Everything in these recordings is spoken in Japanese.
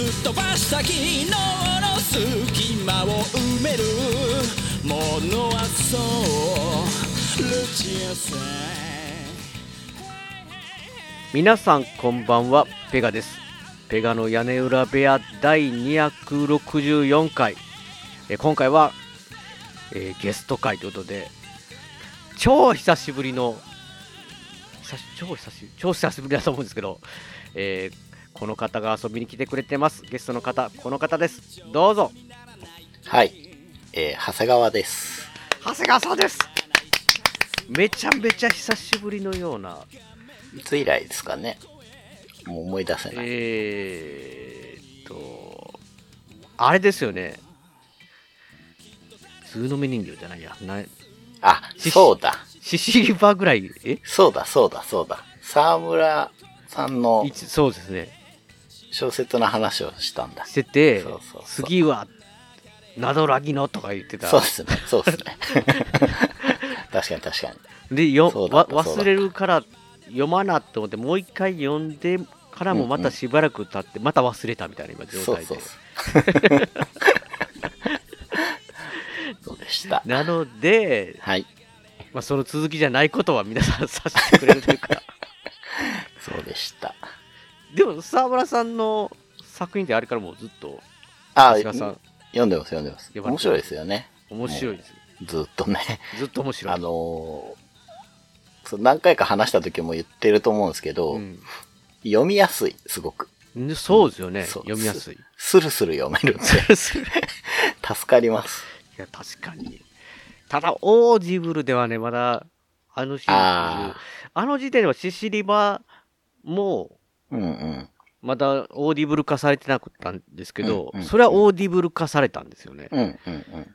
すっ飛ばした昨日の隙間を埋めるものはそうルチアさん皆さんこんばんはペガです。ペガの屋根裏部屋第264回。え今回は、えーゲスト会ということで超久しぶりの久し超久しぶり超久しぶりだと思うんですけど、えーこの方が遊びに来てくれてますゲストの方この方ですどうぞはい。えー、長谷川です。長谷川さんですめちゃめちゃ久しぶりのようないつ以来ですかね。もう思い出せない。えーっと、あれですよね。ずうのめ人形じゃないや。なあ、しそうだ。ししりばぐらい、え？そうだ、そうだ、そうだ。沢村さんのそうですね。小説の話をしたんだ。してて、そうそうそう次は、などらぎのとか言ってた。そうですね、そうですね。確かに確かに。でよわ忘れるから読まなって思って、もう一回読んでからもまたしばらく経って、また忘れたみたいな今状態で。そうそうそう。そうでした。なので、はい。まあ、その続きじゃないことは皆さんさせてくれるというか。そうでした。でも沢村さんの作品ってあれからもうずっとあ、長谷川さん。読んでます、読んでます。面白いですよね。面白いです、ずっとね。ずっと面白い。あのー何回か話した時も言ってると思うんですけど、うん。読みやすい、すごく。ねそうですよね。そう。読みやすい。いスルスル読めるんで、助かります。や確かに。ただオーディブルではねまだあのああの時点ではししりばもうんうん。まだオーディブル化されてなかったんですけど、うんうんそれはオーディブル化されたんですよね、うんうん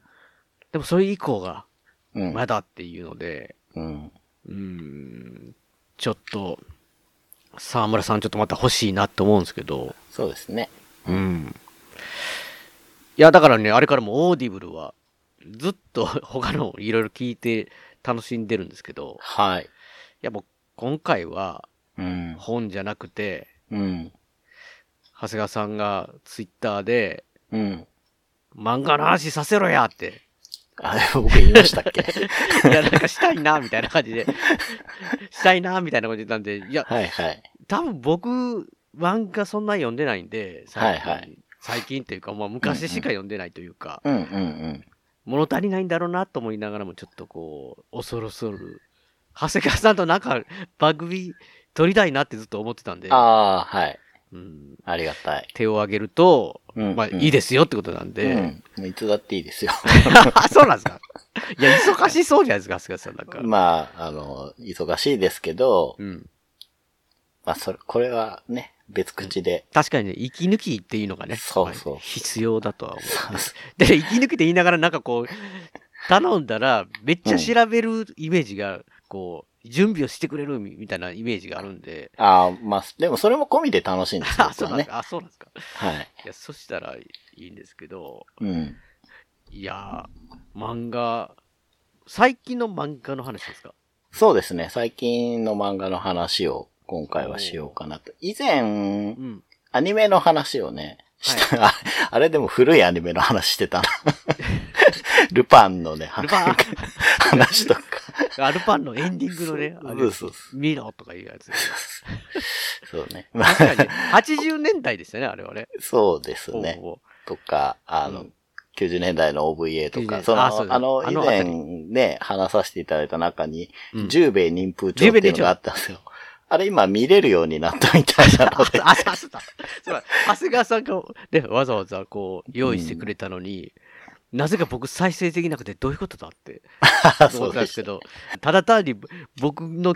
でもそれ以降が。まだっていうのでうん。うーんちょっと沢村さんちょっとまた欲しいなって思うんですけどそうですね。うん。いや、だからね、あれからもオーディブルは、ずっと 他のいろいろ聞いて楽しんでるんですけど、はい。いやもう今回はうん。本じゃなくて、うん。長谷川さんがツイッターで、うん。漫画の話させろやって、あれ、僕言いましたっけ？いや、なんかしたいな、みたいな感じで、したいな、みたいなこと言ったんで、いや、はいはい。多分僕、漫画そんな読んでないんで、最近、はいはい最近っていうか、まあ昔しか読んでないというか、うんうんうん。物足りないんだろうなと思いながらも、ちょっとこう、恐る恐る、長谷川さんとなんか番組撮りたいなってずっと思ってたんで、ああ、はい。うん、ありがたい。手を挙げると、うんまあいいですよってことなんで、うん。いつだっていいですよ。あ そうなんですかいや、忙しそうじゃないですか、長谷川さんなんか。まあ、あの、忙しいですけど、うん。まあ、それ、これはね、別口で。確かにね、息抜きっていうのがね、そうそうまあ必要だとは思そうう。で、息抜きって言いながらなんかこう、頼んだら、めっちゃ調べるイメージが、こう、準備をしてくれるみみたいなイメージがあるんで、ああ、まあ、でもそれも込みで楽しいんですよ。あ、そうなんですか。あ、そうなんですか。はい。いや、そしたらいいんですけど、うん。いやー、漫画、最近の漫画の話ですか？そうですね。最近の漫画の話を今回はしようかなと。以前う、ん。アニメの話をね、した、あ あれでも古いアニメの話してたな。ルパンのね、話とか。アルパンのエンディングのね、あれ見ろとかいうやつ。そうね。まあ確かに、80年代でしたね、あれはね。そうですね。とか、あの、うん90年代の OVA と90か、年その、あの、以前りね、話させていただいた中に、うん十兵衛忍風帳っていうのがあったんですよ。あれ今見れるようになったみたいなので。あ、そうそうだ。そうだ長谷川さんが、ね、わざわざこう、用意してくれたのに、なぜか僕再生できなくてどういうことだって 思ったんでですすけど、ただ単に僕の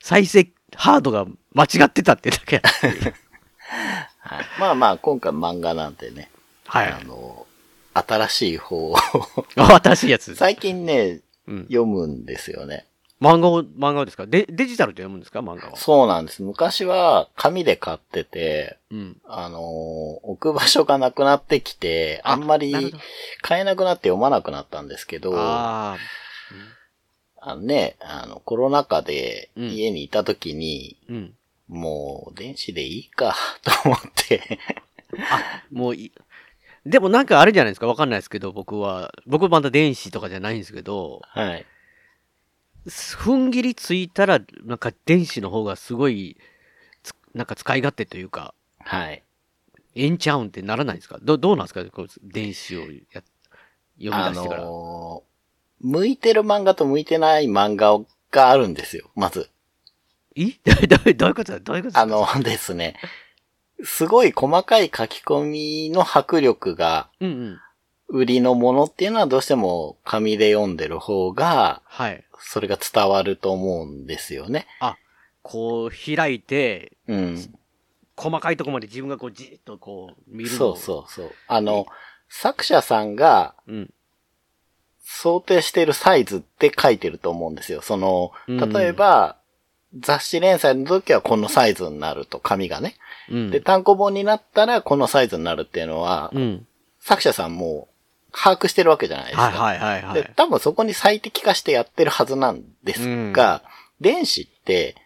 再生ハードが間違ってたってだけ。はいまあまあ、今回漫画なんてね、はいあの、新しい方をあ新しいやつ。最近ね、うん。読むんですよね。漫画を、漫画をですか？デデジタルで読むんですか？漫画は。そうなんです。昔は紙で買ってて、うん。あのー置く場所がなくなってきて、あんまり買えなくなって読まなくなったんですけど、ああのね、あの、コロナ禍でうん家にいた時に、あ。うん。もう電子でいいか、と思って、もういい。でもなんかあれじゃないですか？わかんないですけど、僕は。僕まだ電子とかじゃないんですけど、はい。踏ん切りついたら、なんか電子の方がすごい、つなんか使い勝手というか、はい。ええんちゃうんってならないんですか？どどうなんですか？こう電子をや読みあ出してから。のー向いてる漫画と向いてない漫画があるんですよ、まず。え？どういうこと？だどういうこと？ですかあのですね、すごい細かい書き込みの迫力がうんうん。売りのものっていうのはどうしても紙で読んでる方が、はい。それが伝わると思うんですよね。こう開いて、うん。細かいところまで自分がこうじーっとこう見るのそうそうそう。あの、作者さんがう。うん。想定しているサイズって書いてると思うんですよ。その、うん例えば、雑誌連載の時はこのサイズになると、紙がね。うん。で、単行本になったらこのサイズになるっていうのは、うん。作者さんも把握してるわけじゃないですか。はいはいはいはでい。、多分そこに最適化してやってるはずなんですが、電子って、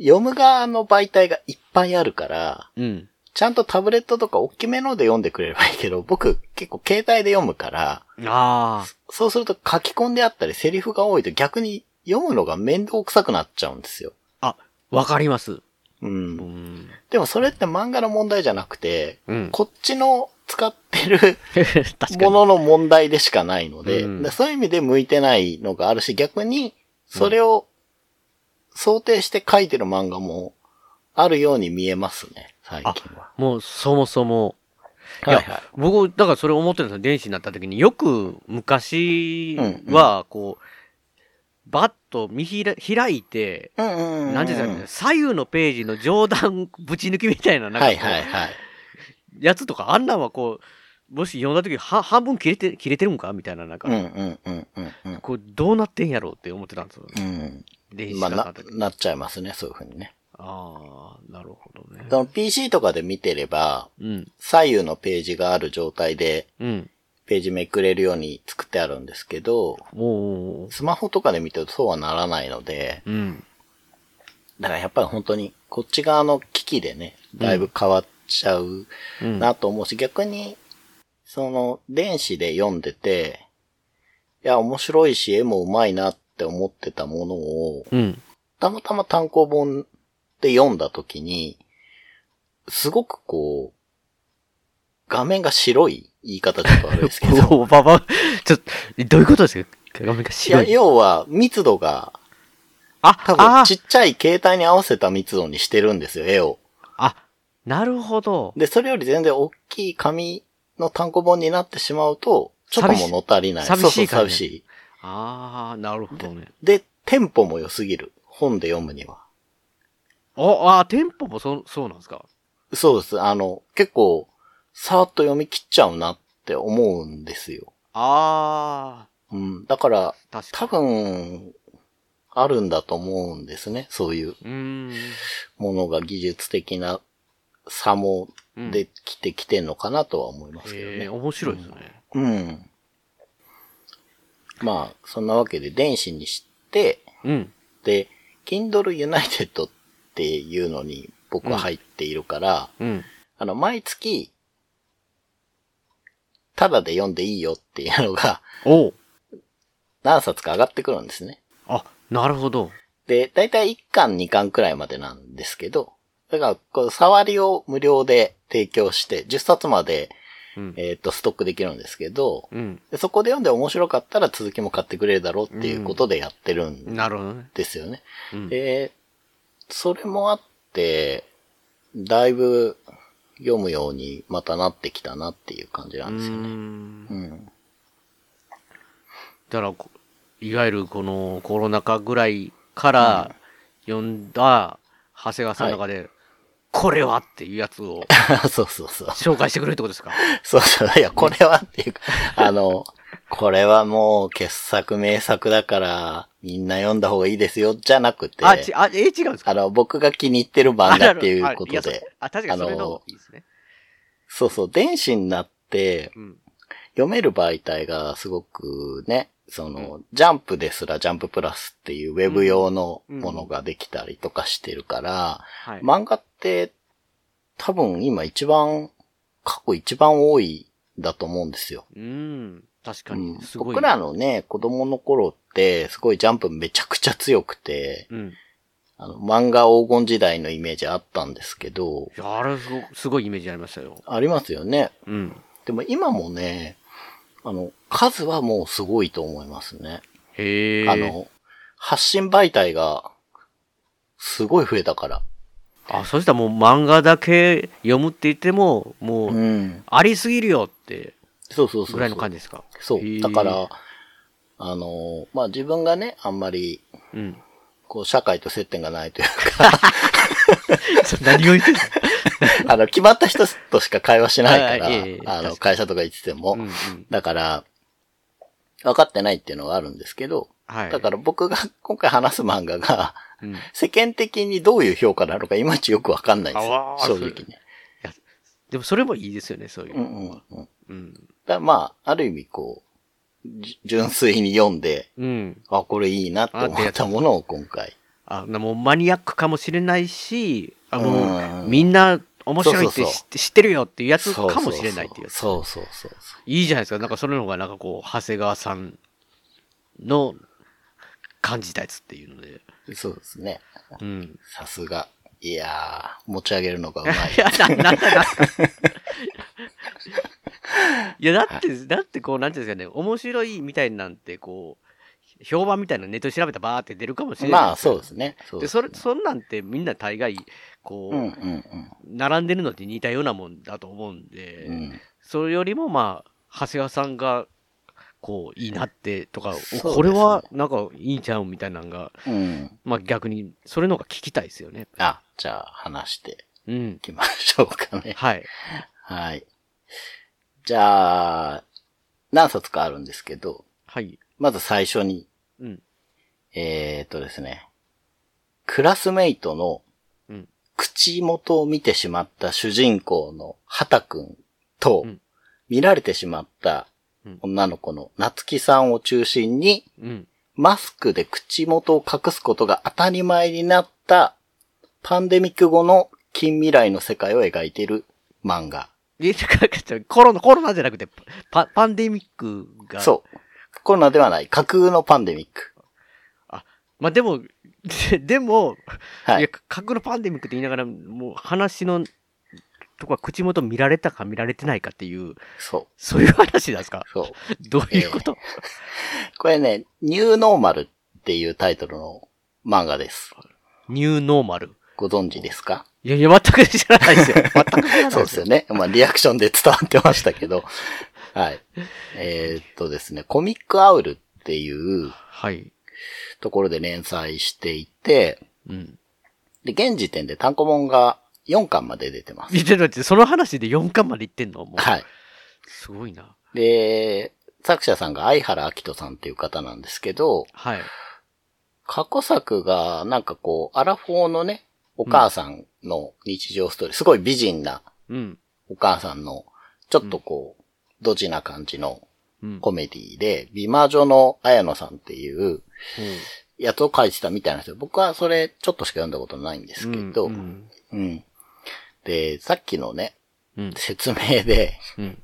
読む側の媒体がいっぱいあるから、うん。ちゃんとタブレットとか大きめので読んでくれればいいけど、僕結構携帯で読むから、ああ。そうすると書き込んであったりセリフが多いと逆に読むのが面倒くさくなっちゃうんですよ。あ、わかります。う。うんん。でもそれって漫画の問題じゃなくて、うん。こっちの使ってる。ものの問題でしかないので、うんでそういう意味で向いてないのがあるし、逆に、それを想定して書いてる漫画もあるように見えますね、最近は。もうそもそも。いや、はいはい。僕、だからそれ思ってるんですよ。電子になった時によく昔は、こう、バッと見ひら開いて、うんうんうん。なんていうんですかね、左右のページの上段ぶち抜きみたいな、なんかはいはいはい。やつとか、あんなんはこう、もし読んだ時は半分切れて、切れてるんかみたいな、なんか、うんうんうんうんうん。こう、どうなってんやろうって思ってたんですよ。うん。まあ、ななっちゃいますね、そういうふうにね。ああ、なるほどね。その PC とかで見てれば、うん、左右のページがある状態で、うん。ページめくれるように作ってあるんですけど、スマホとかで見てるとそうはならないので、うん。だからやっぱり本当にこっち側の機器でね、だいぶ変わっちゃううん。なと思うし、逆に、その電子で読んでて、いや、面白いし、絵も上手いなって思ってたものを、うん。たまたま単行本で読んだ時に、すごくこう、画面が白い言い方ちょっと悪いですけど、おばば、ちょっと、どういうことですか？画面がいや、白い。要は密度が、あ、多あ分ちっちゃい携帯に合わせた密度にしてるんですよ、絵を。あ、なるほど。で、それより全然大きい紙の単行本になってしまうと、ちょっと物足りない。寂しい寂しい感じそうそう寂しい。ああ、なるほどね。で、テンポも良すぎる。本で読むには。お、あ、テンポもそ、そうなんですか？そうです。あの、結構、さーっと読み切っちゃうなって思うんですよ。あうん。だから、か多分、あるんだと思うんですね。そういう。ものが技術的な差もうんできてきてんのかなとは思いますけどね。ええ面白いですね。うん。まあ、そんなわけで電子にして、うん。で、Kindle United っていうのに僕は入っているから、うん。あの、毎月、ただで読んでいいよっていうのがおう何冊か上がってくるんですね。あ、なるほど。で、だいたい1巻2巻くらいまでなんですけど、だから、こう、触りを無料で提供して、10冊まで、うん。えっ、と、ストックできるんですけど、うん。でそこで読んで面白かったら続きも買ってくれるだろうっていうことでやってるんなるほどね。ですよね。うん。で、それもあって、だいぶ読むようにまたなってきたなっていう感じなうんですよね。うん。だからこ、いわゆるこのコロナ禍ぐらいから読んだ長谷川さんの中で、これはっていうやつを そうそうそう。紹介してくれるってことですか？そうそう。いや、これはっていうか、あの、これはもう傑作名作だから、みんな読んだ方がいいですよ、じゃなくて、あ、ち、あ、え、違うんですか？あの、僕が気に入ってる漫画っていうことで、あ、確かにそれのいいですね。そうそう、電子になってうん。読める媒体がすごくね、その、ジャンプですらジャンププラスっていうウェブ用のものができたりとかしてるから、はい。漫画って多分今一番、過去一番多いんだと思うんですよ。うん。確かうんに、すごい。僕らのね、子供の頃って、すごいジャンプめちゃくちゃ強くて、うん。あの、漫画黄金時代のイメージあったんですけど、いや、あれすご、すごいイメージありましたよ。ありますよね。うん。でも今もね、あの、数はもうすごいと思いますね。へえ。あ、の、発信媒体が、すごい増えたから。あ、そしたらもう漫画だけ読むって言っても、もう、うん。ありすぎるよって、そうそうそう。ぐらいの感じですか？そう。だから、あの、まあ、自分がね、あんまり、うん。こう、社会と接点がないというか、何を言ってんの？あの、決まった人としか会話しないから、あの、会社とか行ってても、うんうん。だから、分かってないっていうのがあるんですけど、はい。だから僕が今回話す漫画が、うん、い世間的にどういう評価なのかいまいちよくわかんないんですよ正直ね。やでもそれもいいですよね、そういううん。うんうん。らまあ、ある意味こう、じ純粋に読んで、うん。あ、これいいなって思ったものを今回。あ、なもうマニアックかもしれないし、あの、うんみんな面白いって知ってるよっていうやつかもしれないっていうやつ。そうそうそう。いいじゃないですか。なんかそれの方がなんかこう、長谷川さんの感じたやつっていうので。そうですね。うん。さすが。いやー、持ち上げるのがうまい い。や、な、なんだな。いや、だって、だってこう、なんていうんですかね、面白いみたいなんて、こう、評判みたいなのネットで調べたらバーって出るかもしれない。まあ、そうですね。で、それ、そんなんてみんな大概、こう、うんうん並んでるのって似たようなもんだと思うんで、うん。うん。それよりもまあ、長谷川さんが、こう、いいなってとか、ねこれはなんかいいんちゃうみたいなのが、うん。まあ逆に、それの方が聞きたいですよね。あ、じゃあ話してうんい。きましょうかね。はい。はい。じゃあ、何冊かあるんですけど、はい。まず最初に、うん。えー、っとですね、クラスメイトのうん。口元を見てしまった主人公の畑くんと、うん見られてしまったうん女の子の夏木さんを中心に、うん。マスクで口元を隠すことが当たり前になったパンデミック後の近未来の世界を描いている漫画。コロナ、コロナじゃなくて、パパンデミックが。う。そう。コロナではない、架空のパンデミック。まあでも、で でも、、はいいや、。核のパンデミックって言いながら、もう話の、とか口元見られたか見られてないかっていう、そう。そういう話なんですか？そう。どういうこと、これね、ニューノーマルっていうタイトルの漫画です。ニューノーマル。ご存知ですか？いやいや、全く知らないですよ。全く知らないそうですよね。まあ、リアクションで伝わってましたけど。はい。えーっとですね、コミックアウルっていうはい。ところで連載していて、うん。で、現時点で単行本が4巻まで出てます。見てだって、その話で4巻までいってんの？もう、はい。すごいな。で、作者さんが相原明人さんっていう方なんですけど、はい。過去作がなんかこう、アラフォーのね、お母さんの日常ストーリー、すごい美人なうん。お母さんの、ちょっとこう、ドジな感じのうん。コメディで、美魔女の綾野さんっていううんやつを書いてたみたいなんですよ。僕はそれちょっとしか読んだことないんですけど、ううん。ん。で、さっきのね、うん。説明で、うん。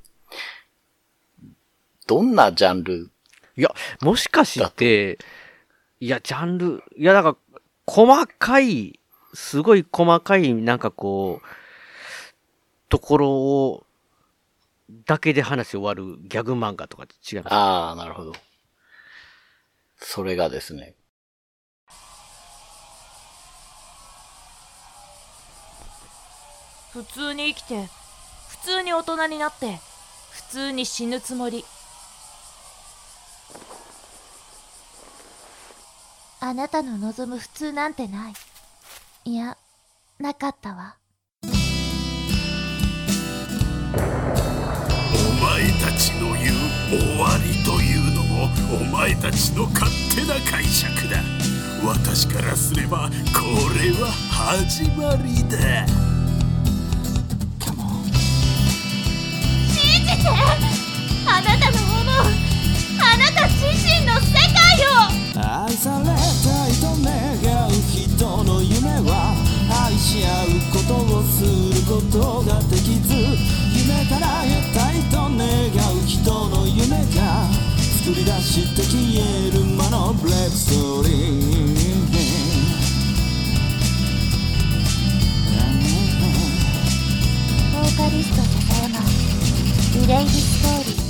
どんなジャンル、いや、もしかして、いや、ジャンル、いや、なんか、細かい、すごい細かい、なんかこう、ところを、だけで話終わるギャグ漫画とか違います。ああ、なるほど。それがですね、普通に生きて普通に大人になって普通に死ぬつもりあなたの望む普通なんてない。いや、なかったわ。お前たちの言う終わりというのもお前たちの勝手な解釈だ。私からすればこれは始まりだ。でも信じてあなたの思うあなた自身の世界を。愛されたは愛し合うことをすることができず夢から得たいと願う人の夢が作り出して消える魔のブレイクストーリー。ボーカリスト笹山リレイディストーリー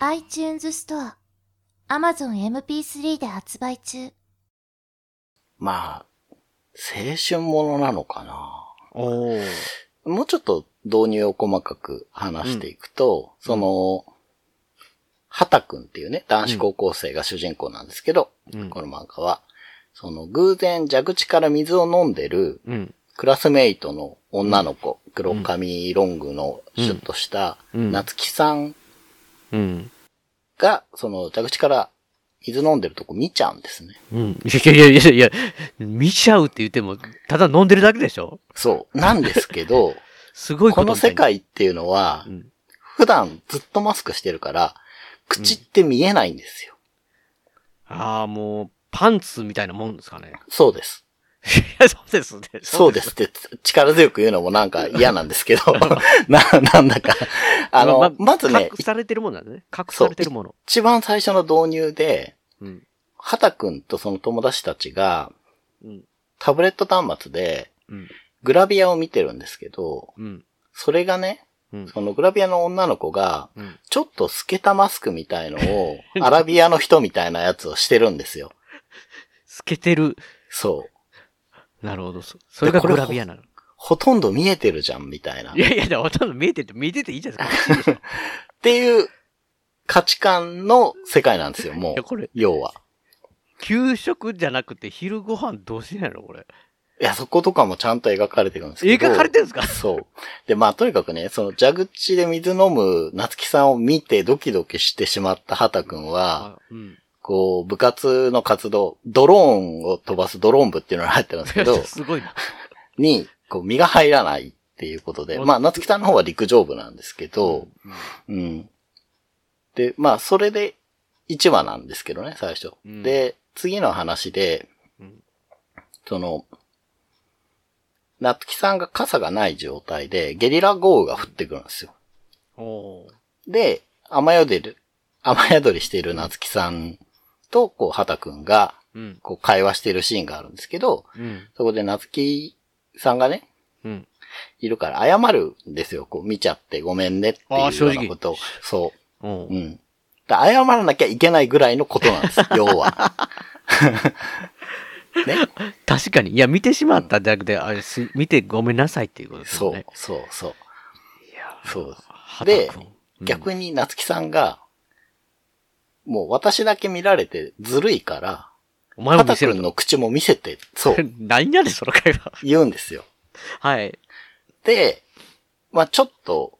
iTunes ストア Amazon MP3 で発売中。まあ、青春ものなのかな。おー。もうちょっと導入を細かく話していくと、その、畑くんっていうね、男子高校生が主人公なんですけど、うんこの漫画は、その偶然蛇口から水を飲んでるうん。クラスメイトの女の子、黒髪ロングのシュッとしたうん夏木さんうん。が、その蛇口から水飲んでるとこ見ちゃうんですね。うん。いやいやいやいや、見ちゃうって言っても、ただ飲んでるだけでしょ？そう。なんですけど、すごいこの。世界っていうのはう、ん。普段ずっとマスクしてるから、口って見えないんですよ。ああ、もう、パンツみたいなもんですかね。そうです。いや、そうですね。そうですって力強く言うのもなんか嫌なんですけど、な、なんだか。あの、ままずね、隠されてるものなんですね。隠されてるもの。一番最初の導入で、うん。畑くんとその友達たちが、うん。タブレット端末で、うん。グラビアを見てるんですけど、うん。それがね、うん。そのグラビアの女の子が、うん。ちょっと透けたマスクみたいのを、アラビアの人みたいなやつをしてるんですよ。透けてる。そう。なるほど。そそれがグラビアなの。ほとんど見えてるじゃん、みたいな。っいやいや、ほとんど見えてて、見えてていいじゃないですか。ていう価値観の世界なんですよ、もういや、。これ、要は。給食じゃなくて昼ご飯どうしないのこれ。いや、そことかもちゃんと描かれてるんですけど。描かれてるんですか？そう。で、まあ、とにかくね、その蛇口で水飲む夏木さんを見てドキドキしてしまった畑くんは、あうん。こう、部活の活動、ドローンを飛ばすドローン部っていうのが入ってるんですけど、すごいな。に、こう、身が入らないっていうことで、まあ、夏木さんの方は陸上部なんですけど、うん。で、まあ、それで1話なんですけどね、最初。うんで、次の話で、うんその、夏木さんが傘がない状態で、ゲリラ豪雨が降ってくるんですよ。で、雨宿り、雨宿りしている夏木さんと、こう、畑くんが、うん。こう、会話しているシーンがあるんですけど、うん。そこで夏木さんがね、うん。いるから謝るんですよ。こう見ちゃってごめんねっていうようなことを。そおう。うん。謝らなきゃいけないぐらいのことなんです。要は。ね。確かに。いや、見てしまったじゃなくて、あれす、見てごめんなさいっていうことですそうそう、そう。いやそう。畑で君、うん逆に夏木さんが、もう私だけ見られてずるいから、お前も見畑せるの口も見せて、そう、何やねん、その会話。言うんですよ。はい。で、まあちょっと、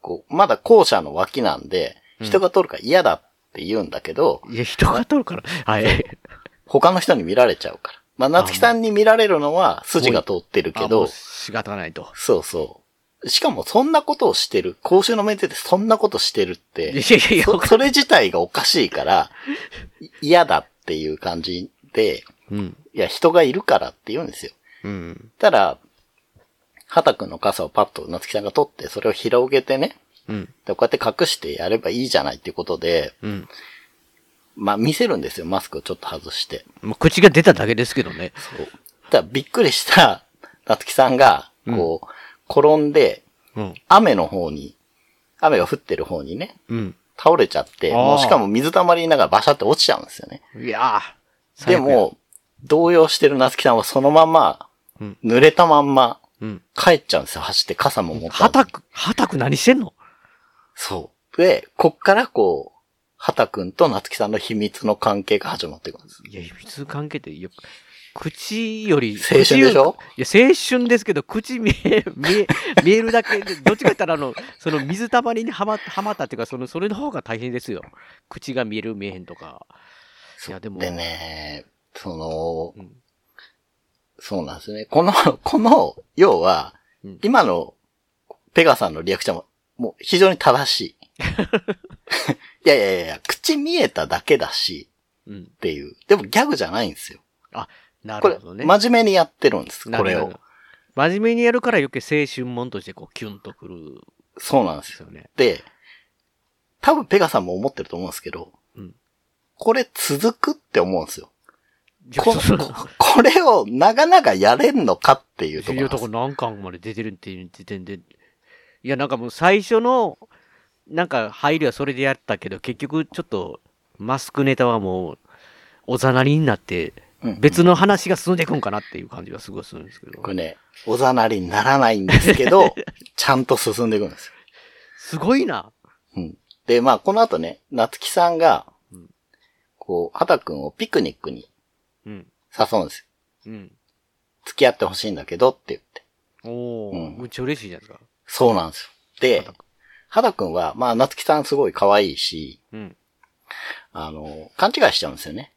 こう、まだ校舎の脇なんで、うん人が通るから嫌だって言うんだけど、いや、人が通るから。はい。他の人に見られちゃうから。まあ夏木さんに見られるのは筋が通ってるけど仕方ないと。そうそう。しかもそんなことをしてる、公衆の面前でそんなことしてるっいて、やいやいや、そそれ自体がおかしいから、い嫌だっていう感じで、うん。いや、人がいるからって言うんですよ。うん。たら、畑くんの傘をパッと夏木さんが取って、それを広げてね、うん。でこうやって隠してやればいいじゃないっていうことで、うん。まあ見せるんですよ、マスクをちょっと外して。もう口が出ただけですけどね。そう。ただびっくりした夏木さんが、こう、転んで、うん。雨の方に、雨が降ってる方にね、うん。倒れちゃって、あーもうしかも水たまりながらバシャって落ちちゃうんですよね。いやーで、も、動揺してる夏木さんはそのままうん、濡れたまんま。帰っちゃうんですよ、走って傘も持ったはたく、はたく何してんの？そう。で、こっからこう、畑くんと夏木さんの秘密の関係が始まっていくんです。いや、秘密関係って、口より、青春でしょ？いや、青春ですけど、口見え、見え、見えるだけで、どっちかって言ったら、あの、その水たまりにはまはまったっていうか、その、それの方が大変ですよ。口が見える、見えへんとか。いや、でも、でね、その、うんそうなんですね。この、この、要は、うん今のペガさんのリアクションも、もう非常に正しい。いやいやいや、口見えただけだし、うん。っていう。でもギャグじゃないんですよ。これなるほど、ね。真面目にやってるんです、これを。真面目にやるから余計青春もんとしてこうキュンとくるんそうなんですすよね。で、多分ペガさんも思ってると思うんですけど、うんこれ続くって思うんですよ。こそここれを長々やれんのかっていうところいや、なんですとこ何巻まで出てるっていう時点で。いや、なんかもう最初の、なんか入りはそれでやったけど、結局ちょっと、マスクネタはもう、おざなりになって、別の話が進んでいくんかなっていう感じがすごいするんですけどこ。れね、おざなりにならないんですけど、ちゃんと進んでいくんですよ。すごいな。うん。で、まあ、この後ね、夏木さんがうん、こう、畑くんをピクニックにうん。誘うんですよ。うん。付き合ってほしいんだけどって言って。おー、うんむっちゃ嬉しいじゃないですか。そうなんですよ。で畑くんは、まあ、夏木さんすごい可愛いし、うん。あの、勘違いしちゃうんですよね。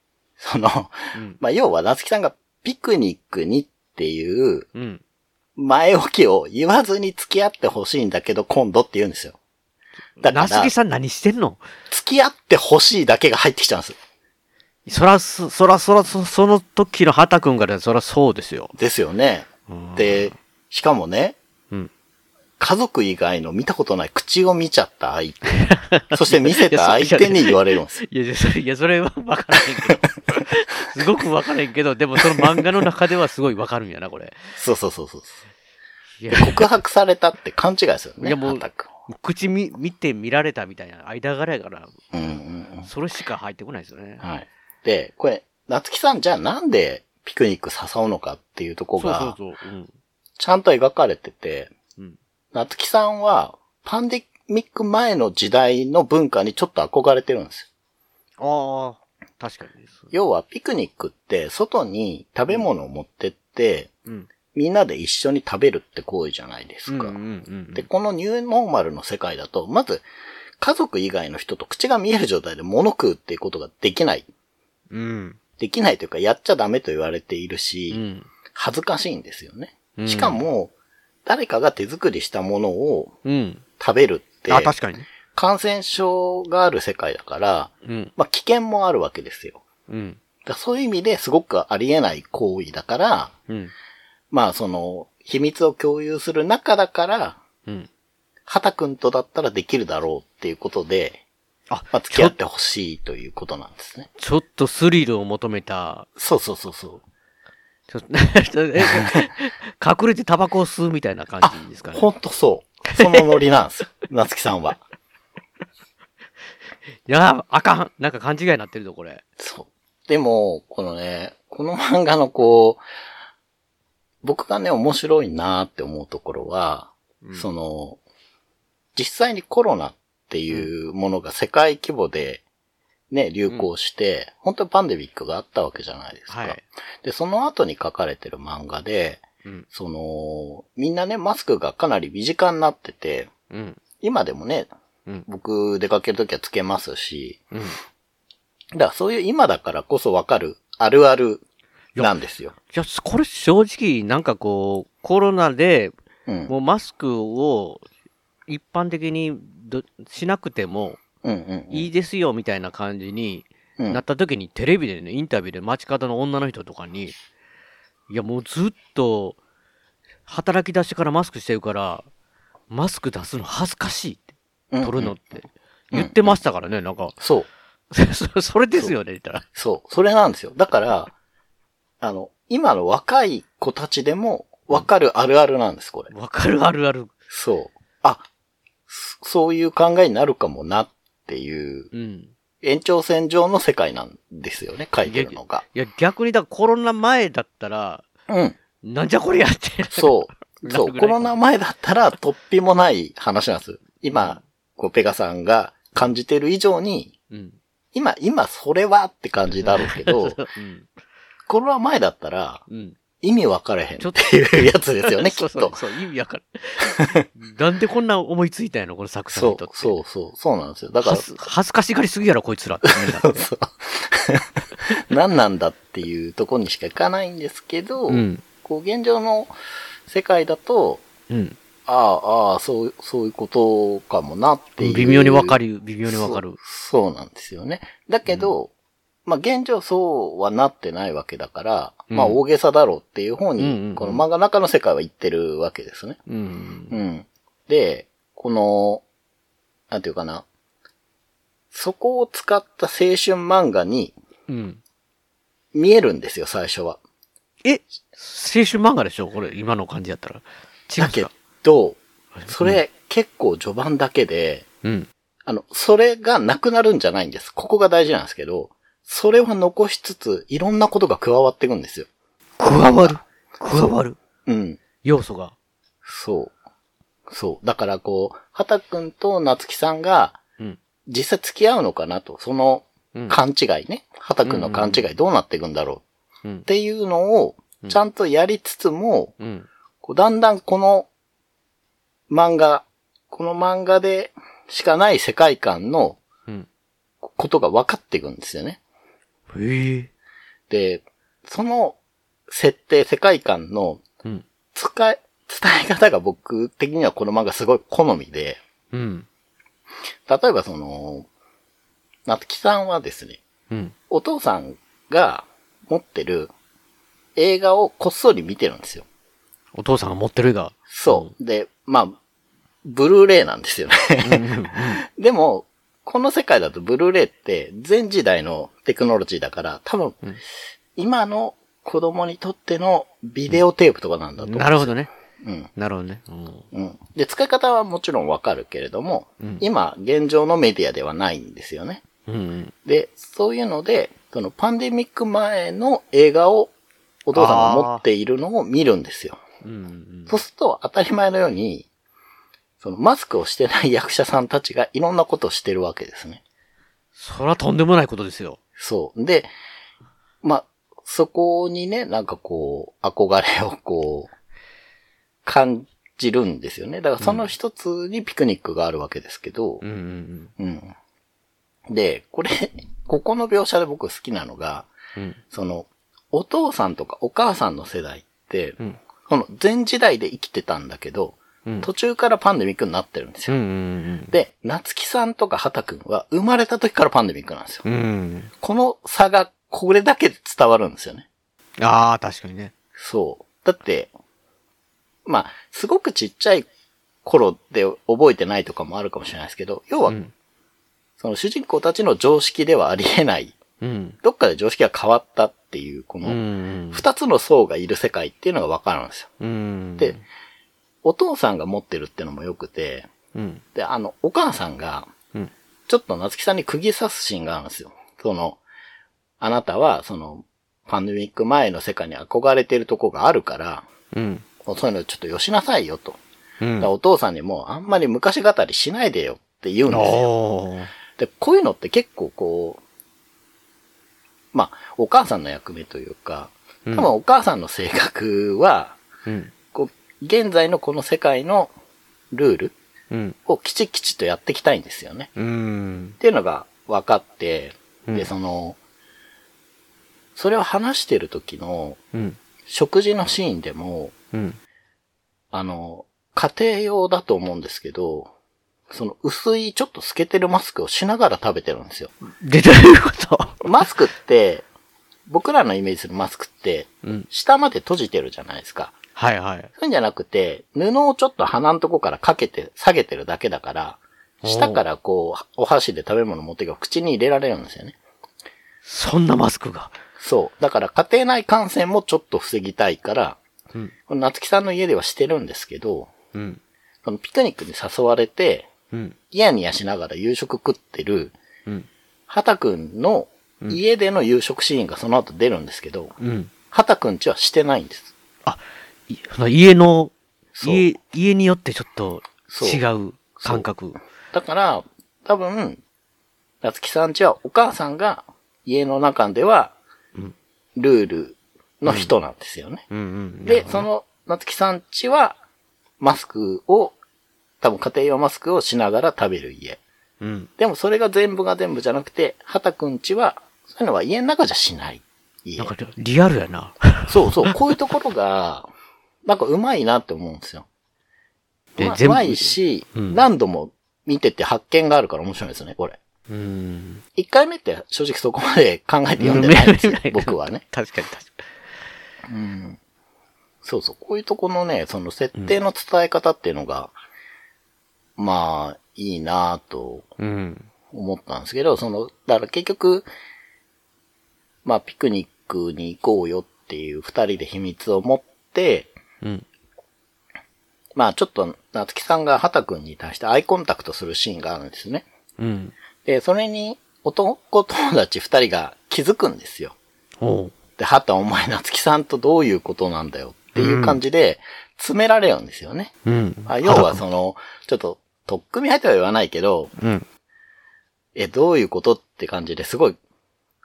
その、うん。まあ、要は夏木さんがピクニックにっていううん。前置きを言わずに付き合ってほしいんだけど今度って言うんですよ。だからなすぎ、さん何してんの？付き合ってほしいだけが入ってきちゃうんです。そらす、そらそらそ、その時の畑くんからそらそうですよ。ですよね。うん、で、しかもね、うん。家族以外の見たことない口を見ちゃった相手。そして見せた相手に言われるんですよ。いや、いやそれいやそれは分からへんけど。すごく分からへんけど、でもその漫画の中ではすごい分かるんやな、これ。そうそうそうそう。いやで、告白されたって勘違いですよね。いやもう口見見て見られたみたいな間柄やから、うんうんうん。それしか入ってこないですよね。はい。で、これ、夏木さんじゃあなんでピクニック誘うのかっていうとこが、そうそうそう。うん。ちゃんと描かれてて、うん。夏木さんは、パンデミック前の時代の文化にちょっと憧れてるんですよ。ああ、確かにです。要は、ピクニックって、外に食べ物を持ってって、うん。みんなで一緒に食べるって行為じゃないですか。うんうんうん。で、このニューノーマルの世界だと、まず、家族以外の人と口が見える状態で物食うっていうことができない。うん。できないというか、やっちゃダメと言われているし、うん。恥ずかしいんですよね。うんしかも、誰かが手作りしたものをうん。食べるって、あ、確かにね。感染症がある世界だから、うん。まあ危険もあるわけですよ。うん。だそういう意味ですごくありえない行為だから、うん。まあその、秘密を共有する中だから、うん。畑くんとだったらできるだろうっていうことで、あ、まあ付き合ってほしいということなんですね。ちょっとスリルを求めた、そうそうそうそう。ちょっとえ隠れてタバコを吸うみたいな感じですかね。ほんとそう。そのノリなんですよ。夏木さんは。いや、あかん。なんか勘違いになってるぞ、これ。そう。でも、このね、この漫画のこう、僕がね、面白いなって思うところは、うんその、実際にコロナっていうものが世界規模でね、流行して、本当にパンデミックがあったわけじゃないですか。はい。で、その後に書かれてる漫画で、うん。その、みんなね、マスクがかなり身近になってて、うん。今でもね、うん。僕出かけるときはつけますし、うん。だからそういう今だからこそわかるあるあるなんですよ。いや、これ正直、なんかこう、コロナで、うん。もうマスクを一般的にどしなくてもうんうんうん。いいですよみたいな感じにうんなった時にテレビでね、インタビューで街角の女の人とかに、いやもうずっと働き出してからマスクしてるから、マスク出すの恥ずかしいって、うん取るのって言ってましたからね、なんか、そう。そそれですよね、言ったら。そう。それなんですよ。だから、あの、今の若い子たちでもわかるあるあるなんです、これ。わかるあるある。そう。あ、そそういう考えになるかもなっていううん。延長線上の世界なんですよね、書いてるのが。いや、逆にだからコロナ前だったら、うん。なんじゃこりゃって。そう。そう。コロナ前だったら突飛もない話なんです。今、こう、ペガさんが感じてる以上に、うん。今、今それはって感じだろうけど、うん。コロナ前だったら、うん。意味分からへんちょっていうやつですよね、きっと。そうそう、意味わかる。なんでこんな思いついたんやのこの作者そうの人って。、そう、そう、そうなんですよ。だから、恥ずかしがりすぎやろ、こいつらってみんなって。そう。何なんだっていうところにしかいかないんですけど、うん。こう、現状の世界だと、うん。ああ、ああ、そう、そういうことかもなっていう。微妙にわかる、微妙にわかる。そう。そうなんですよね。だけど、まあ現状そうはなってないわけだから、うんまあ大げさだろうっていう方に、この漫画の中の世界は言ってるわけですね。うん。うん。で、この、なんていうかな。そこを使った青春漫画にうん。見えるんですよ、最初は。え？青春漫画でしょ？これ、今の感じやったら。違うんだけど、それ結構序盤だけで、うん。あの、それがなくなるんじゃないんです。ここが大事なんですけど、それは残しつつ、いろんなことが加わっていくんですよ。加わる？加わる？うん。要素が？そう。そう。だからこう、畑くんと夏木さんが、うん。実際付き合うのかなと、そのうん。勘違いね。畑くんの勘違いどうなっていくんだろううんっ。ていうのを、ちゃんとやりつつも、うん。こうだんだんこの漫画、この漫画でしかない世界観のうん。ことが分かっていくんですよね。へえ。で、その設定、世界観のうん。使い、伝え方が僕的にはこの漫画すごい好みで、うん。例えばその、夏木さんはですね、うん。お父さんが持ってる映画をこっそり見てるんですよ。お父さんが持ってるが。そう。で、まあ、ブルーレイなんですよね。でも、この世界だとブルーレイって全時代のテクノロジーだから、多分、うん今の子供にとってのビデオテープとかなんだと思う。なるほどね。うん。なるほどね。うん。うん。で、使い方はもちろんわかるけれども、うん今、現状のメディアではないんですよね。うんうん。で、そういうので、そのパンデミック前の映画をお父さんが持っているのを見るんですよ。うんうん。そうすると当たり前のように、そのマスクをしてない役者さんたちがいろんなことをしてるわけですね。そらとんでもないことですよ。そう。で、まあ、そこにね、なんかこう、憧れをこう、感じるんですよね。だからその一つにピクニックがあるわけですけど、うんうんうん。で、これ、ここの描写で僕好きなのが、うん。うん。その、お父さんとかお母さんの世代って、うん。この前時代で生きてたんだけど、うん。途中からパンデミックになってるんですよ。うんうんで、夏木さんとか畑くんは生まれた時からパンデミックなんですよ。うん。うん。この差がこれだけで伝わるんですよね。ああ、確かにね。そう。だって、まあ、すごくちっちゃい頃で覚えてないとかもあるかもしれないですけど、要は、うん。その主人公たちの常識ではありえない、うん。どっかで常識が変わったっていう、こうんうの、ん。二つの層がいる世界っていうのがわかるんですよ。うん。で、お父さんが持ってるってのもよくて、うん。で、あの、お母さんがうん、ちょっと夏木さんに釘刺すシーンがあるんですよ。その、あなたは、その、パンデミック前の世界に憧れてるとこがあるから、うん。そういうのちょっとよしなさいよと。うん。お父さんにもあんまり昔語りしないでよって言うんですよ。で、こういうのって結構こう、まあ、お母さんの役目というか、うん多分お母さんの性格は、うん。現在のこの世界のルールうん。をきちきちとやっていきたいんですよね。うんっ。ていうのが分かって、うんで、その、それを話してる時のうん。食事のシーンでも、うん。あの、家庭用だと思うんですけど、その薄いちょっと透けてるマスクをしながら食べてるんですよ。で、どういうこと？マスクって、僕らのイメージするマスクって、うん。下まで閉じてるじゃないですか。はいはい。そういうんじゃなくて、布をちょっと鼻のとこからかけて、下げてるだけだから、下からこう、お箸で食べ物持っていけば口に入れられるんですよね。そんなマスクが。そう。だから家庭内感染もちょっと防ぎたいから、うん。この夏木さんの家ではしてるんですけど、うん。そのピクニックに誘われて、うん。ニヤニヤしながら夕食食ってる、うん。畑くんの家での夕食シーンがその後出るんですけど、うん。畑くんちはしてないんです。いその家の、家、家によってちょっと違う感覚。だから、多分、夏木さんちはお母さんが家の中ではうん、ルールの人なんですよね。で、その、夏木さんちは、マスクを、多分家庭用マスクをしながら食べる家。うん。でもそれが全部が全部じゃなくて、畑くんちは、そういうのは家の中じゃしない家なん。かリアルやな。そうそう、こういうところが、なんかうまいなって思うんですよ。うまで全部？うまいし、うん何度も見てて発見があるから面白いですね、これ。うん。一回目って正直そこまで考えて読んでないんですようん、僕はね。確かに確かうん。そうそう、こういうとこのね、その設定の伝え方っていうのが、まあ、いいなぁとに。うん。思ったんですけど、その、だから結局、まあ、ピクニックに行こうよっていう二人で秘密を持って、うん。まあ、ちょっと、夏木さんが畑くんに対してアイコンタクトするシーンがあるんですね。うん。で、それに男友達二人が気づくんですよ。おう。で、畑お前夏木さんとどういうことなんだよっていう感じで、詰められるんですよね。うん。あ要はその、ちょっと、とっくみ入っては言わないけど、うん。え、どういうことって感じですごい、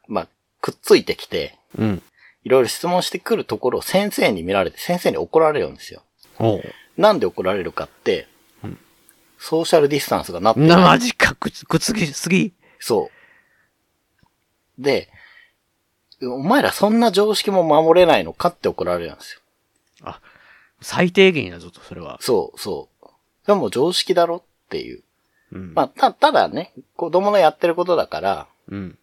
まあ、くっついてきて、うん。いろいろ質問してくるところを先生に見られて、先生に怒られるんですよ。なんで怒られるかって、ソーシャルディスタンスがなってな。マジか、くつ、くつぎすぎ。そう。で、お前らそんな常識も守れないのかって怒られるんですよ。あ、最低限やぞと、それは。そう、そう。でも常識だろっていう。うん。まあ、た、ただね、子供のやってることだから、うん。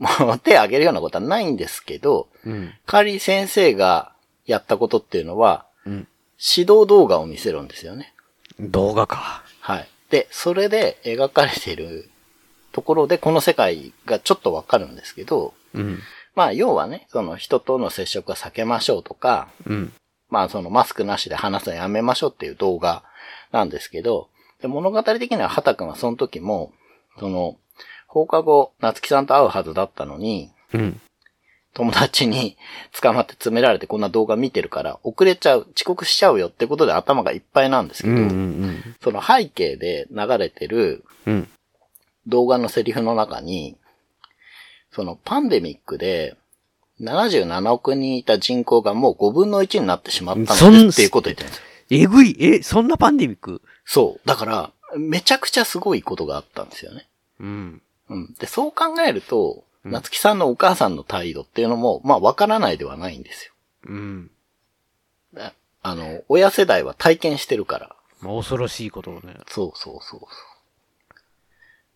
もう手挙げるようなことはないんですけど、うん。代わりに先生がやったことっていうのは、うん。指導動画を見せるんですよね。動画か。はい。で、それで描かれているところで、この世界がちょっとわかるんですけど、うん。まあ、要はね、その人との接触は避けましょうとか、うん。まあ、そのマスクなしで話すのやめましょうっていう動画なんですけど、で物語的には畑くんはその時も、その、放課後、夏木さんと会うはずだったのに、うん。友達に 捕まって詰められてこんな動画見てるから遅れちゃう、遅刻しちゃうよってことで頭がいっぱいなんですけど、うん。うん。その背景で流れてるうん。動画のセリフの中に、そのパンデミックで77億人いた人口がもう5分の1になってしまったそんのですっていうことを言ってるんですよ。えぐい、え、そんなパンデミック？そう。だから、めちゃくちゃすごいことがあったんですよね。うん。うん。で、そう考えると、うん夏木さんのお母さんの態度っていうのも、まあわからないではないんですよ。うん。ああの、親世代は体験してるから。まあ、恐ろしいことをね。そうそうそうそう。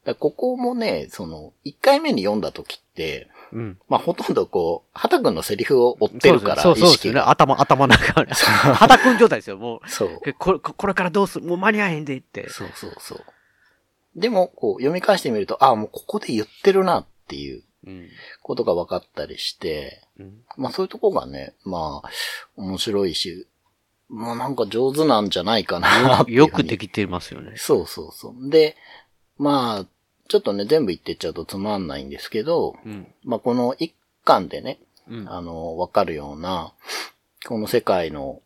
だここもね、その、1回目に読んだ時って、うん。まあほとんどこう、畑くんのセリフを追ってるから、そうそうそうね。が。頭、頭の中で。肌くん状態ですよ、もう。そう。えこれ、ここれからどうする？もう間に合えへんでって。そうそうそう。でも、こう、読み返してみると、ああ、もうここで言ってるなっていううん。ことが分かったりして、うん。まあそういうとこがね、まあ、面白いし、まあなんか上手なんじゃないかなよくできてますよね。そうそうそう。で、まあ、ちょっとね、全部言ってっちゃうとつまんないんですけど、うん。まあこの一巻でね、うん。あの、わかるような、この世界の、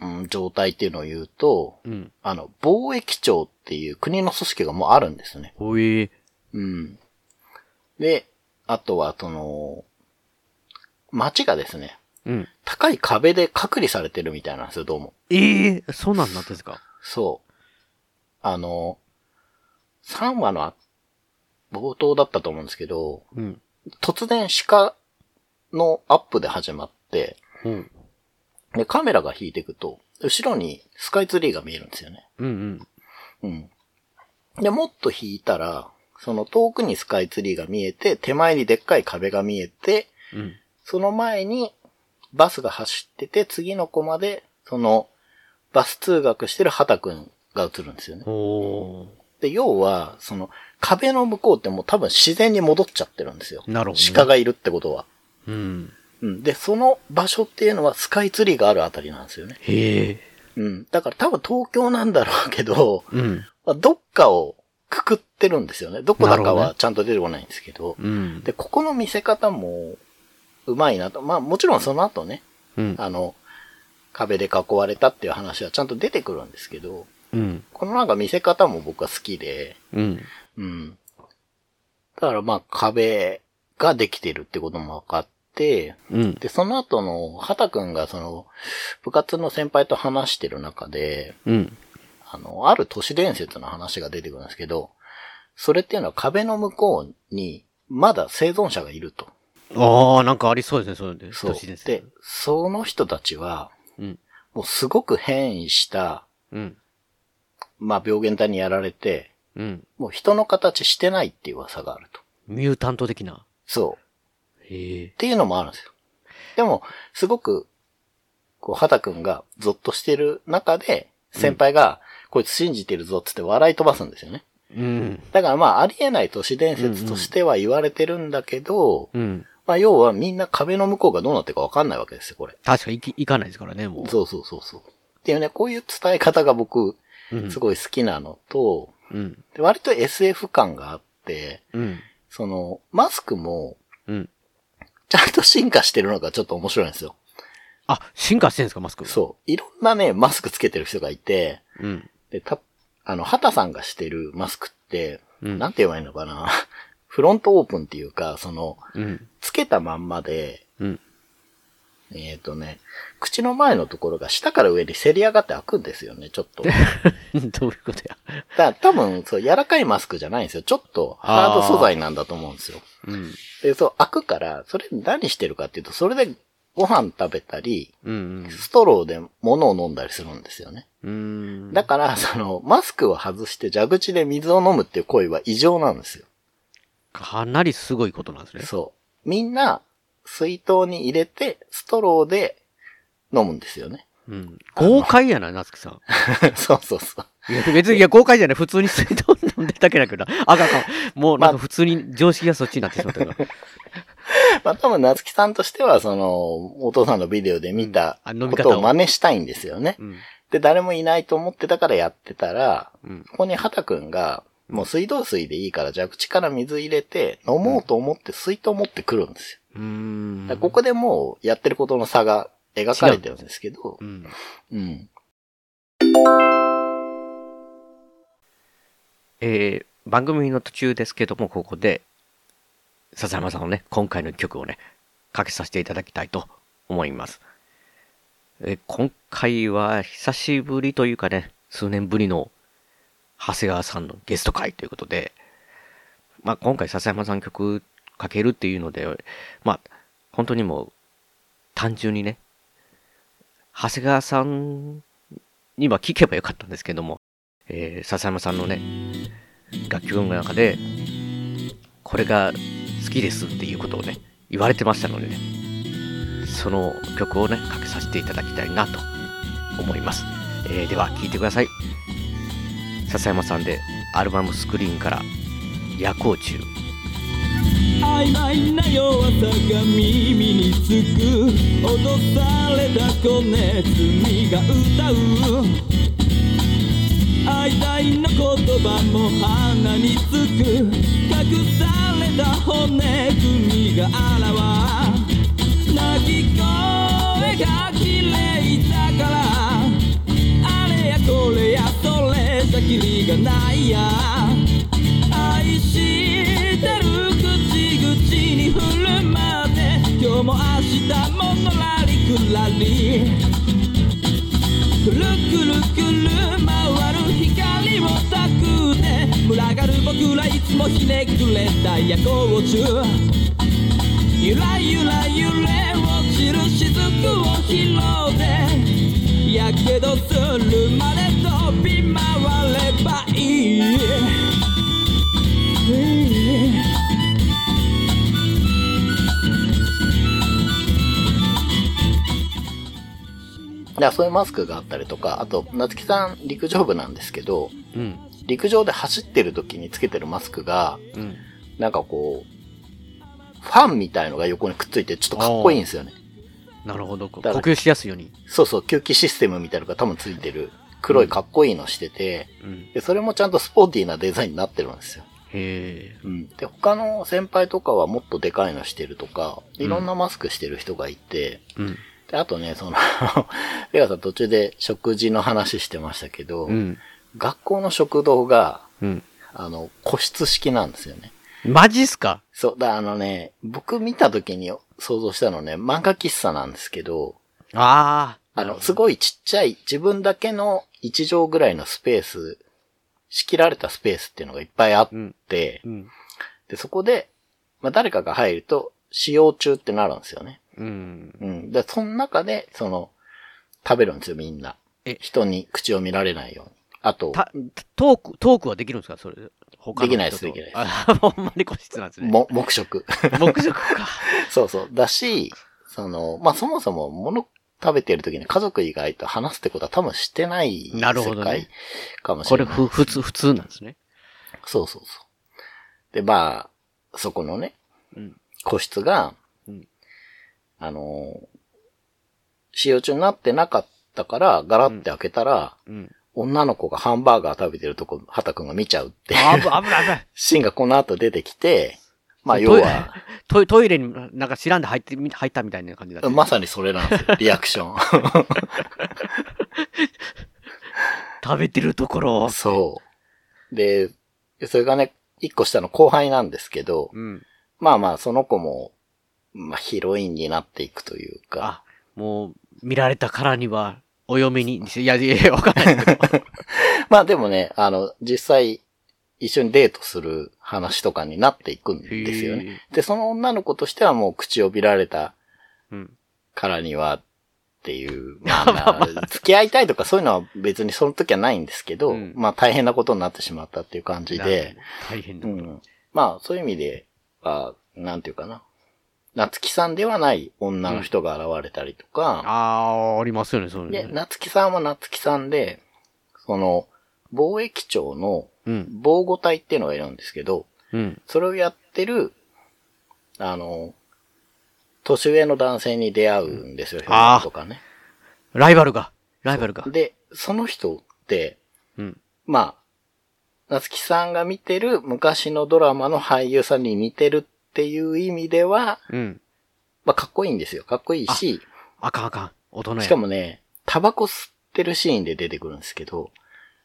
うん、状態っていうのを言うと、うん。あの、貿易庁っていう国の組織がもうあるんですね。ほえうん。で、あとは、その、街がですね、うん。高い壁で隔離されてるみたいなんですよ、どうも。ええそうなんなんですかそう。あの、3話のあ冒頭だったと思うんですけど、うん。突然鹿のアップで始まって、うん。で、カメラが引いていくと、後ろにスカイツリーが見えるんですよね。うんうん。うん。で、もっと引いたら、その遠くにスカイツリーが見えて、手前にでっかい壁が見えて、うん。その前にバスが走ってて、次のコマで、その、バス通学してる畑くんが映るんですよね。で、要は、その、壁の向こうってもう多分自然に戻っちゃってるんですよ。なるほどね鹿がいるってことは。うん。うん。で、その場所っていうのはスカイツリーがあるあたりなんですよね。へえ。うん。だから多分東京なんだろうけど、うん。まあどっかをくくってるんですよね。どこだかはちゃんと出てこないんですけど。うん。で、ここの見せ方も、うまいなと。まあもちろんその後ね、うん。あの、壁で囲われたっていう話はちゃんと出てくるんですけど、うん。このなんか見せ方も僕は好きで、うん。うん。だからまあ壁ができてるってことも分かっうん。で、その後の、畑くんがその、部活の先輩と話してる中で、うん。あの、ある都市伝説の話が出てくるんですけど、それっていうのは壁の向こうに、まだ生存者がいると。ああ、なんかありそうですね、そうで。そう都市伝。説で、その人たちは、うん。もうすごく変異した、うん。まあ病原体にやられて、うん。もう人の形してないっていう噂があると。ミュータント的な。そう。っ。ていうのもあるんですよ。でも、すごく、こう、畑くんがゾッとしてる中で、先輩が、こいつ信じてるぞっつって笑い飛ばすんですよね。うん。だからまあ、ありえない都市伝説としては言われてるんだけど、うん。まあ、要はみんな壁の向こうがどうなってるかわかんないわけですよ、これ。確かに行かないですからね、もう。そうそうそうそう。っていうね、こういう伝え方が僕、うんすごい好きなのと、うん。で割と SF 感があって、うん。その、マスクも、うん。ちゃんと進化してるのがちょっと面白いんですよ。あ、進化してんですか、マスク。そう。いろんなね、マスクつけてる人がいて、う。うん。で、た、あの、畑さんがしてるマスクって、うんなんて言えばいいのかな。フロントオープンっていうか、その、うん。つけたまんまで、うん。えっ、とね、口の前のところが下から上にせり上がって開くんですよね、ちょっと。どういうことや？ら多分、そう、柔らかいマスクじゃないんですよ。ちょっとハード素材なんだと思うんですよ。うん。で、そう、開くから、それ何してるかっていうと、それでご飯食べたり、うん。ストローで物を飲んだりするんですよね。うん。だから、その、マスクを外して蛇口で水を飲むっていう行為は異常なんですよ。かなりすごいことなんですね。そう。みんな、水筒に入れて、ストローで飲むんですよね。うん。豪快やな、夏木さん。そうそうそう。いや、別に、いや、豪快じゃない。普通に水筒飲んでたけだけど。あかんあかん。もう、なんか普通に常識がそっちになってしまったから。まあ多分、夏木さんとしては、その、お父さんのビデオで見たことを真似したいんですよね。うん。で、誰もいないと思ってたからやってたら、うん。ここに畑くんが、もう水道水でいいから蛇口から水入れて、飲もうと思って水筒持ってくるんですよ。うーん。ここでもう、やってることの差が描かれてるんですけどう、ん。うん。えー、番組の途中ですけども、ここで、笹山さんのね、今回の曲をね、かけさせていただきたいと思います。えー今回は久しぶりというかね、数年ぶりの長谷川さんのゲスト会ということで、まあ今回笹山さん曲かけるっていうので、まあ本当にもう単純にね、長谷川さんには聞けばよかったんですけども、えー笹山さんのね、楽曲の中で、これが好きですっていうことをね、言われてましたのでね、その曲をね、かけさせていただきたいなと思います。えーでは、聴いてください。笹山さんで、アルバムスクリーンから、夜光虫。曖昧な弱さが耳につく脅された子ネズミが歌う。愛いの言葉も鼻につく隠された骨組みがあらわ。鳴き声が綺麗だからあれやこれやそれじゃきりがないや。愛してる日も明日ものらりくらりくるくるくる回る光をたくて群がる僕らいつもひねくれた夜光虫ゆらゆら揺れ落ちる雫を拾ってやけどするまで飛び回ればいい。だからそういうマスクがあったりとか、あと、夏木さん陸上部なんですけど、うん。陸上で走ってる時につけてるマスクが、うん。なんかこう、ファンみたいのが横にくっついてちょっとかっこいいんですよね。なるほど。呼吸しやすいように。そうそう、吸気システムみたいなのが多分ついてる、黒いかっこいいのしてて、うん。で、それもちゃんとスポーティーなデザインになってるんですよ。へえ。うん。で、他の先輩とかはもっとでかいのしてるとか、いろんなマスクしてる人がいて、うん。で、あとね、その、レガさん途中で食事の話してましたけど、うん。学校の食堂が、うん。あの、個室式なんですよね。マジっすか？そう、だあのね、僕見た時に想像したのね、漫画喫茶なんですけど、ああ。あの、すごいちっちゃい自分だけの1畳ぐらいのスペース、仕切られたスペースっていうのがいっぱいあって、うん。で、そこで、まあ、誰かが入ると、使用中ってなるんですよね。うん。うん。で、その中で、その、食べるんですよ、みんな。え人に口を見られないように。あと、た、トーク、トークはできるんですか？それで。他のできないですできないですあ、ほんまに個室なんですね。も、黙食。黙食か。そうそう。だし、その、まあ、そもそも物食べてる時に家族以外と話すってことは多分してないなるほ世界どねかもしこれ、れない。ふ、普通、普通なんですね。そうそうそう。で、まあ、そこのね、うん個室が、うんあのー使用中になってなかったから、ガラって開けたら、うん。女の子がハンバーガー食べてるとこ、畑くんが見ちゃうっていうあぶ、危ない危ない。シーンがこの後出てきて、まあ、要は、トイトイレになんか知らんで入ってみ、入ったみたいな感じだった。まさにそれなんですよ、リアクション。食べてるところ。そう。で、それがね、一個下の後輩なんですけど、うん。まあまあ、その子も、まあ、ヒロインになっていくというか、あ、もう、見られたからには、お嫁に、いや、いやわかんないけど。まあでもね、あの、実際、一緒にデートする話とかになっていくんですよね。で、その女の子としてはもう口を見られたうん。からにはっていう、まあまあ、付き合いたいとかそういうのは別にその時はないんですけど、うんまあ大変なことになってしまったっていう感じで、大変だ。うん。まあそういう意味では、なんていうかな。夏木さんではない女の人が現れたりとか、ああ、ありますよね、そういうので、ね。夏木さんは夏木さんで、その、貿易庁のうん。防護隊っていうのがいるんですけど、うん。それをやってる、あの、年上の男性に出会うんですよ、あーとかね。ライバルが。ライバルが。で、その人って、うん。まあ、夏木さんが見てる昔のドラマの俳優さんに似てるっていう意味では、うん。まあ、かっこいいんですよ。かっこいいし、あかんあかん。大人や。しかもね、タバコ吸ってるシーンで出てくるんですけど、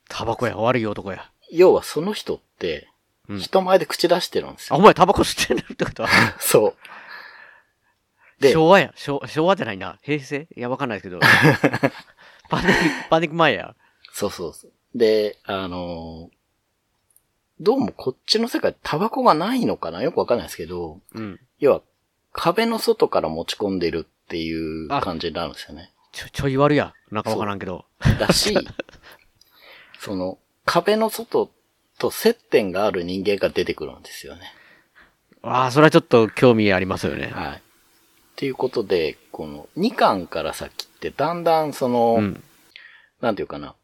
タバコや。悪い男や。要はその人って、うん人前で口出してるんですあ、よ。お前タバコ吸ってるってこと？は そう。で昭和や。昭昭和じゃないな。平成？いや、わかんないですけど。パンデミック、パンデミック前や。そうそうそう。で、あのーどうもこっちの世界タバコがないのかな？よくわかんないですけど、うん。要は壁の外から持ち込んでるっていう感じになるんですよね。ちょ、ちょい悪や。なんかわからんけど。だし、その壁の外と接点がある人間が出てくるんですよね。ああ、それはちょっと興味ありますよね。はい。っていうことで、この2巻から先ってだんだんその、うん。なんていうかな、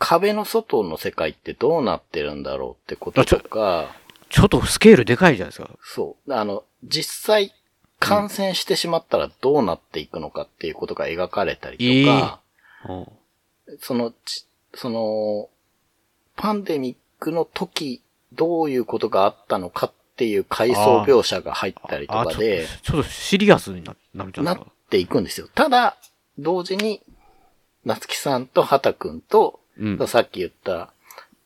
壁の外の世界ってどうなってるんだろうってこととか、ちょっとスケールでかいじゃないですか。そう。あの、実際、感染してしまったらどうなっていくのかっていうことが描かれたりとか、うん。その、ちその、パンデミックの時、どういうことがあったのかっていう回想描写が入ったりとあちょかで、ちょっとシリアスにななるゃなないっですか。ていくんですよ。ただ、同時に、夏木さんと畑くんと、うん。さっき言った、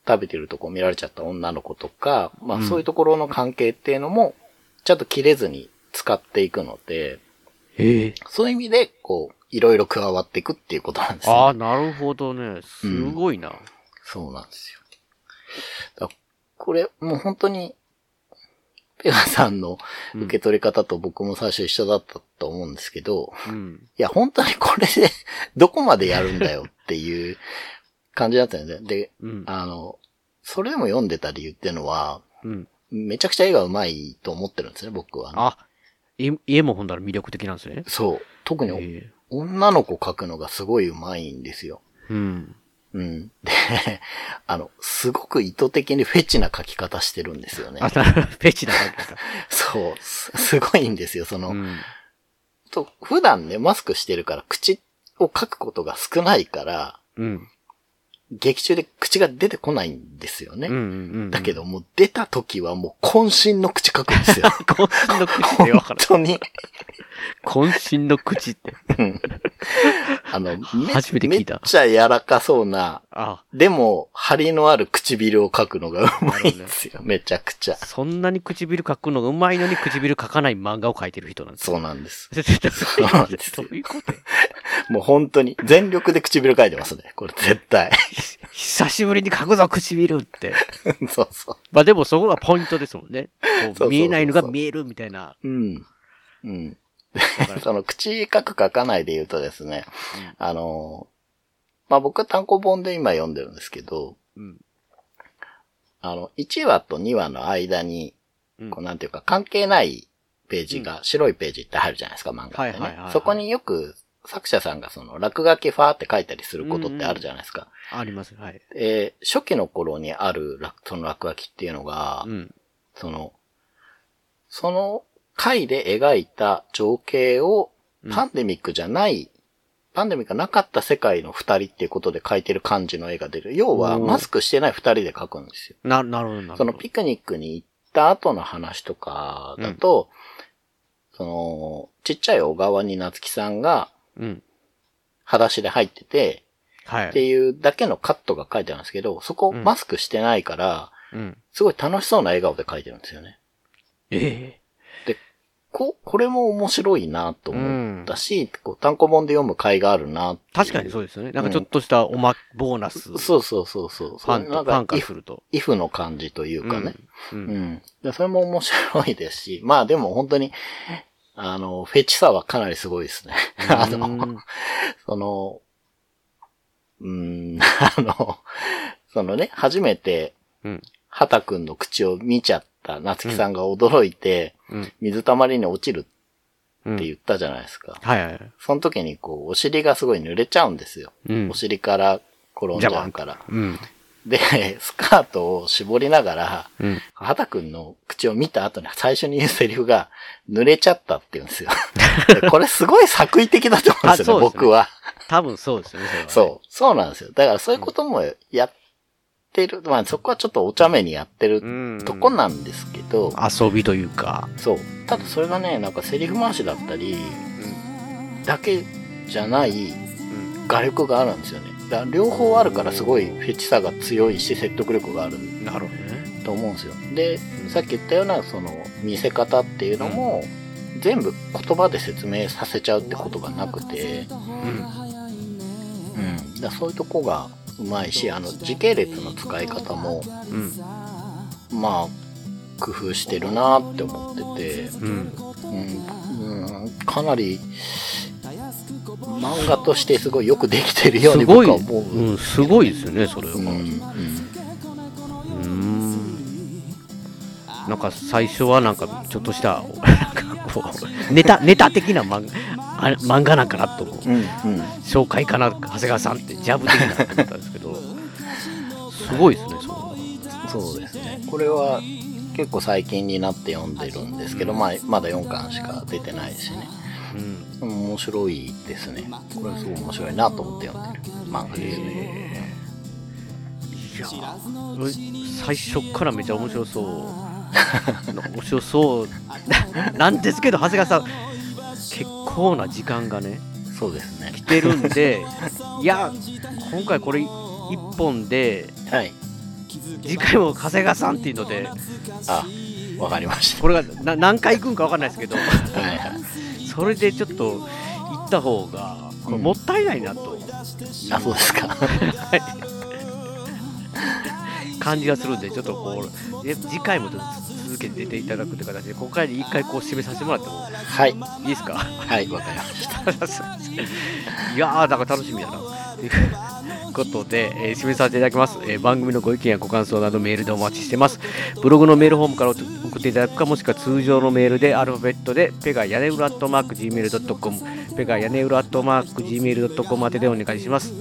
食べてるとこ見られちゃった女の子とか、まあうんそういうところの関係っていうのも、ちゃんと切れずに使っていくので、ええそういう意味で、こう、いろいろ加わっていくっていうことなんですああ、ね。なるほどね。すごいな。そうなんですよ。だこれ、もう本当に、ペガさんの受け取り方と僕も最初一緒だったと思うんですけど、うん。いや、本当にこれでどこまでやるんだよっていう感じだったんですね。で、うん。あの、それでも読んでた理由っていうのは、うん。めちゃくちゃ絵が上手いと思ってるんですね、僕は、あ、い家もほんだら魅力的なんですね。そう。特にええ女の子描くのがすごい上手いんですよ。うん。うん。で、あの、すごく意図的にフェチな描き方してるんですよねあ、。フェチな感じですか。そう。すすごいんですよ。その、うん。と普段ね、マスクしてるから口を描くことが少ないから、うん。劇中で口が出てこないんですよね。うん。うん。だけどもう出た時はもう渾身の口描くんですよ。渾身の口ってわか本る。当に。渾身の口って。あの、め初めて聞いためっちゃ柔らかそうな、あ、でも、張りのある唇を描くのがうまいんですよ。めちゃくちゃ。そんなに唇描くのがうまいのに唇描かない漫画を描いてる人なんですそうよ。なんです。うなんですどういうこともう本当に、全力で唇描いてますね。これ絶対。久しぶりに描くぞ、唇って。そうそう。まあでもそこがポイントですもんね。見えないのが見えるみたいな。うん。うん。その口書く書かないで言うとですね、あの、まあ、僕は単行本で今読んでるんですけど、うんあの、1話と2話の間に、うんこうなんていうか関係ないページが、白いページって入るじゃないですか、漫画ってね。そこによく作者さんがその落書きファーって書いたりすることってあるじゃないですか。あります。はい。えー初期の頃にある落その落書きっていうのが、うん。その、その回で描いた情景をうんパンデミックじゃない、パンデミックがなかった世界の二人っていうことで描いてる感じの絵が出る。要は、マスクしてない二人で描くんですよ。な、なるほど、なるほど。そのピクニックに行った後の話とかだと、その、ちっちゃい小川に夏木さんがうん。裸足で入ってて、はい。っていうだけのカットが書いてあるんですけど、そこうんマスクしてないから、うん。すごい楽しそうな笑顔で描いてるんですよね。えこ、これも面白いなと思ったし、こう単行本で読む回があるな確かにそうですよね。なんかちょっとしたおま、ボーナス。そうそうそうそう。ファンと、ファンかすると。イフの感じというかね。う。うんん。でそれも面白いですし、まあでも本当に、あの、フェチさはかなりすごいですね。あの、うんその、うーん、あの、そのね、初めて、うん。畑くんの口を見ちゃった夏木さんが驚いて、うん。水たまりに落ちるうん。って言ったじゃないですか。はいはい。その時にこう、お尻がすごい濡れちゃうんですよ。うんお。尻から転んじゃうから。うん。で、スカートを絞りながら、うん。畑くんの口を見た後に最初に言うセリフが、濡れちゃったって言うんですよ。で これすごい作為的だと思うんですよね、あそうですね僕は。多分そうですよね、それはねそう。そうなんですよ。だからそういうこともやってる。まあそこはちょっとお茶目にやってるうん。とこなんですけど、遊びというか。そう。ただそれがね、なんかセリフ回しだったり、だけじゃないうん。画力があるんですよね。だから両方あるからすごいフェチさが強いし説得力があるうん。なるほどね。と思うんですよ。で、さっき言ったようなその見せ方っていうのも、全部言葉で説明させちゃうってことがなくて、うん。うん。だそういうとこがうまいし、あの時系列の使い方も、うん。まあ、工夫してるなって思ってて、うん。うん、うんかなり、漫画としてすごいよくできてるようにすごい、僕は思う。うん、すごいですよね、それは。うん。なんか最初はなんかちょっとした、ネタ、ネタ的な漫画、あ漫画なんかなと思う。うん、うん。紹介かな、長谷川さんって、ジャブ的なと思ったんですけど、すごいですね、そそうですね。これは結構最近になって読んでるんですけど、まあ、まだ4巻しか出てないしね。う。うん。面白いですね。これすごい面白いなと思って読んでる漫画ですね。いや俺最初からめちゃ面白そう面白そう なんですけど長谷川さん結構な時間がねそうですね来。てるんで いや今回これ一本ではい。次回も長谷川さんっていうのであ、わかりましこれがな何回行くんか分かんないですけどた。はいはい。それでちょっと行った方がこれもったいないなとあ、そうですか。感じがするんでちょっとこうえ次回もちょっと続けて出ていただくという形でここからで一回こう締めさせてもらってもはい。いいですか？はい、わかりました。いやー、だから楽しみだな。ということで、えー締めさせていただきます、えー番組のご意見やご感想などメールでお待ちしてます。ブログのメールフォームから送っていただくか、もしくは通常のメールでアルファベットで、ペガ屋根裏アットマーク Gmail.com、ペガ屋根裏アットマーク Gmail.com 宛てでお願いします。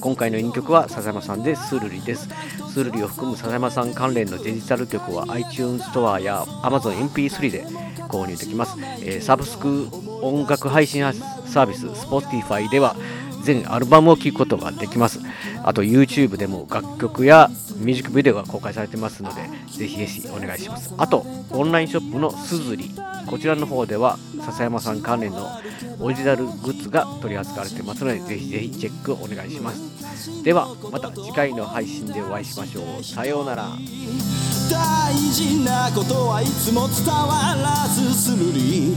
今回の2曲は笹山さんでスルリです。スルリを含む笹山さん関連のデジタル曲は iTunes ストアや Amazon MP3 で購入できます。えーサブスク音楽配信サービス Spotify では全アルバムを聴くことができます。あと YouTube でも楽曲やミュージックビデオが公開されてますので、ぜひぜひお願いします。あと、オンラインショップのすずり、こちらの方では笹山さん関連のオリジナルグッズが取り扱われてますのでぜひぜひチェックお願いします。ではまた次回の配信でお会いしましょう。さようなら。大事なことはいつも伝わらずするり